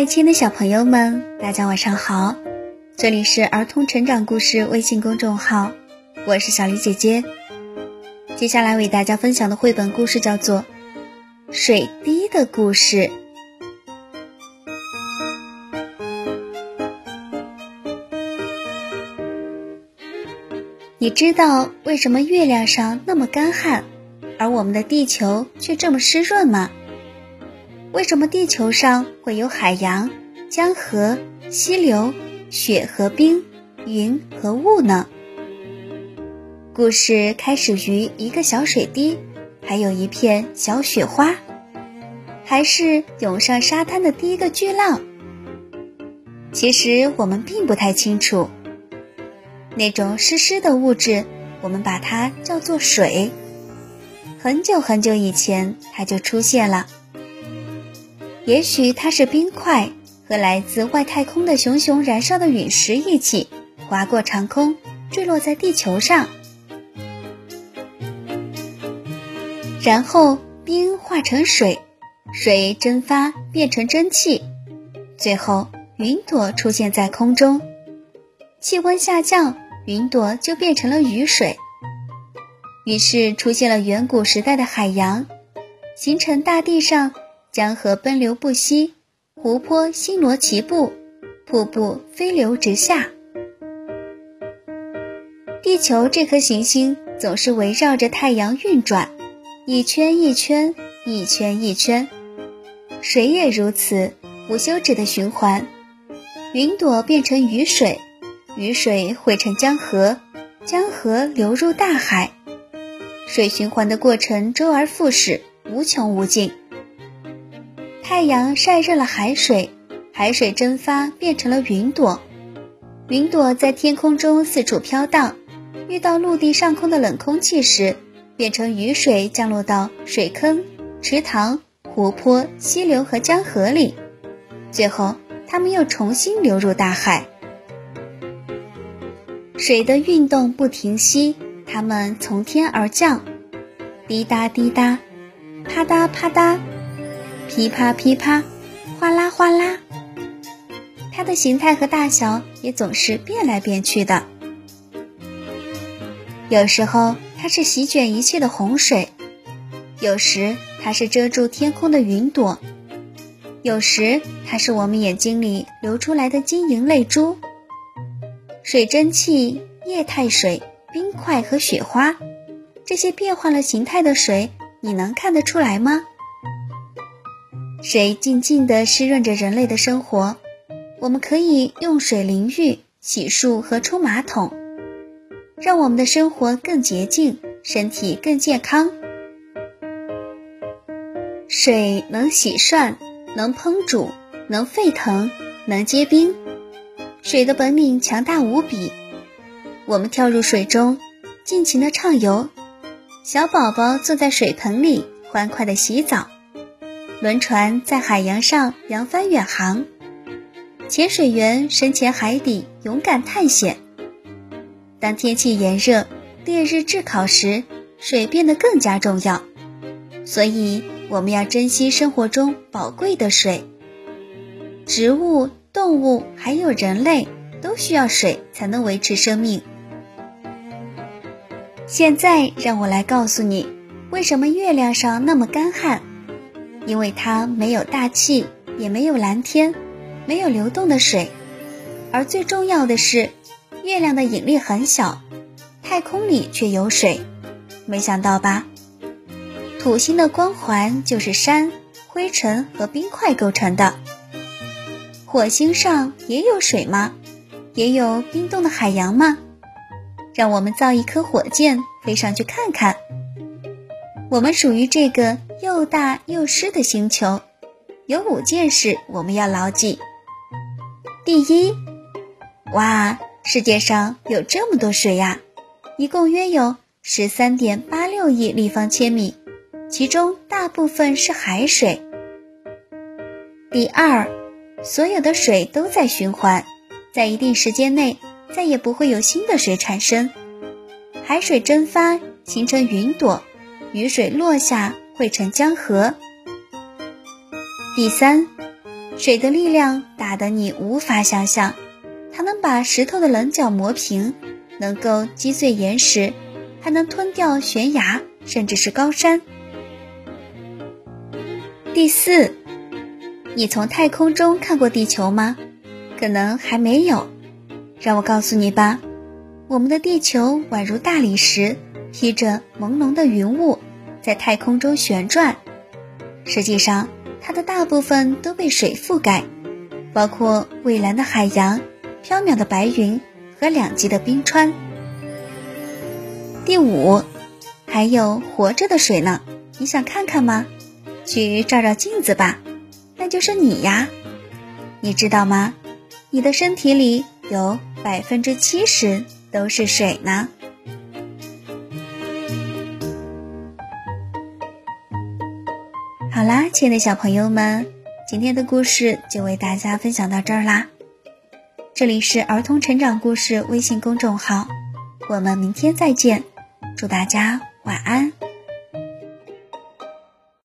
嗨，亲爱的小朋友们，大家晚上好！这里是儿童成长故事微信公众号，我是小黎姐姐。接下来为大家分享的绘本故事叫做《水滴的故事》。你知道为什么月亮上那么干旱，而我们的地球却这么湿润吗？为什么地球上会有海洋、江河、溪流、雪和冰、云和雾呢？故事开始于一个小水滴，还有一片小雪花，还是涌上沙滩的第一个巨浪？其实我们并不太清楚。那种湿湿的物质，我们把它叫做水。很久很久以前，它就出现了。也许它是冰块和来自外太空的熊熊燃烧的陨石一起划过长空，坠落在地球上，然后冰化成水，水蒸发变成蒸汽，最后云朵出现在空中，气温下降，云朵就变成了雨水，于是出现了远古时代的海洋，形成大地上。江河奔流不息，湖泊星罗棋布，瀑布飞流直下。地球这颗行星总是围绕着太阳运转，一圈一圈，一圈一圈。水也如此，无休止的循环。云朵变成雨水，雨水汇成江河，江河流入大海。水循环的过程周而复始，无穷无尽。太阳晒热了海水，海水蒸发变成了云朵，云朵在天空中四处飘荡，遇到陆地上空的冷空气时，变成雨水降落到水坑、池塘、湖泊、溪流和江河里，最后它们又重新流入大海。水的运动不停息，它们从天而降，滴答滴答，啪嗒啪嗒。噼啪噼啪，哗啦哗啦，它的形态和大小也总是变来变去的。有时候它是席卷一切的洪水，有时它是遮住天空的云朵，有时它是我们眼睛里流出来的晶莹泪珠。水蒸气、液态水、冰块和雪花，这些变换了形态的水，你能看得出来吗？水静静地湿润着人类的生活，我们可以用水淋浴、洗漱和冲马桶，让我们的生活更洁净，身体更健康。水能洗涮，能烹煮，能沸腾，能结冰。水的本领强大无比。我们跳入水中，尽情地畅游；小宝宝坐在水盆里，欢快地洗澡。轮船在海洋上扬帆远航，潜水员深潜海底，勇敢探险。当天气炎热、烈日炙烤时，水变得更加重要。所以，我们要珍惜生活中宝贵的水。植物、动物还有人类都需要水才能维持生命。现在，让我来告诉你，为什么月亮上那么干旱。因为它没有大气，也没有蓝天，没有流动的水，而最重要的是，月亮的引力很小，太空里却有水，没想到吧？土星的光环就是山、灰尘和冰块构成的。火星上也有水吗？也有冰冻的海洋吗？让我们造一颗火箭，飞上去看看。我们属于这个。又大又湿的星球，有五件事我们要牢记。第一，哇，世界上有这么多水呀，一共约有十三点八六亿立方千米，其中大部分是海水。第二，所有的水都在循环，在一定时间内再也不会有新的水产生，海水蒸发形成云朵，雨水落下。汇成江河。第三，水的力量大得你无法想象，它能把石头的棱角磨平，能够击碎岩石，还能吞掉悬崖，甚至是高山。第四，你从太空中看过地球吗？可能还没有。让我告诉你吧，我们的地球宛如大理石，披着朦胧的云雾，在太空中旋转。实际上，它的大部分都被水覆盖，包括蔚蓝的海洋、飘渺的白云和两极的冰川。第五，还有活着的水呢，你想看看吗？去照照镜子吧，那就是你呀。你知道吗？你的身体里有百分之七十都是水呢。亲爱的小朋友们，今天的故事就为大家分享到这儿啦。这里是儿童成长故事微信公众号，我们明天再见，祝大家晚安。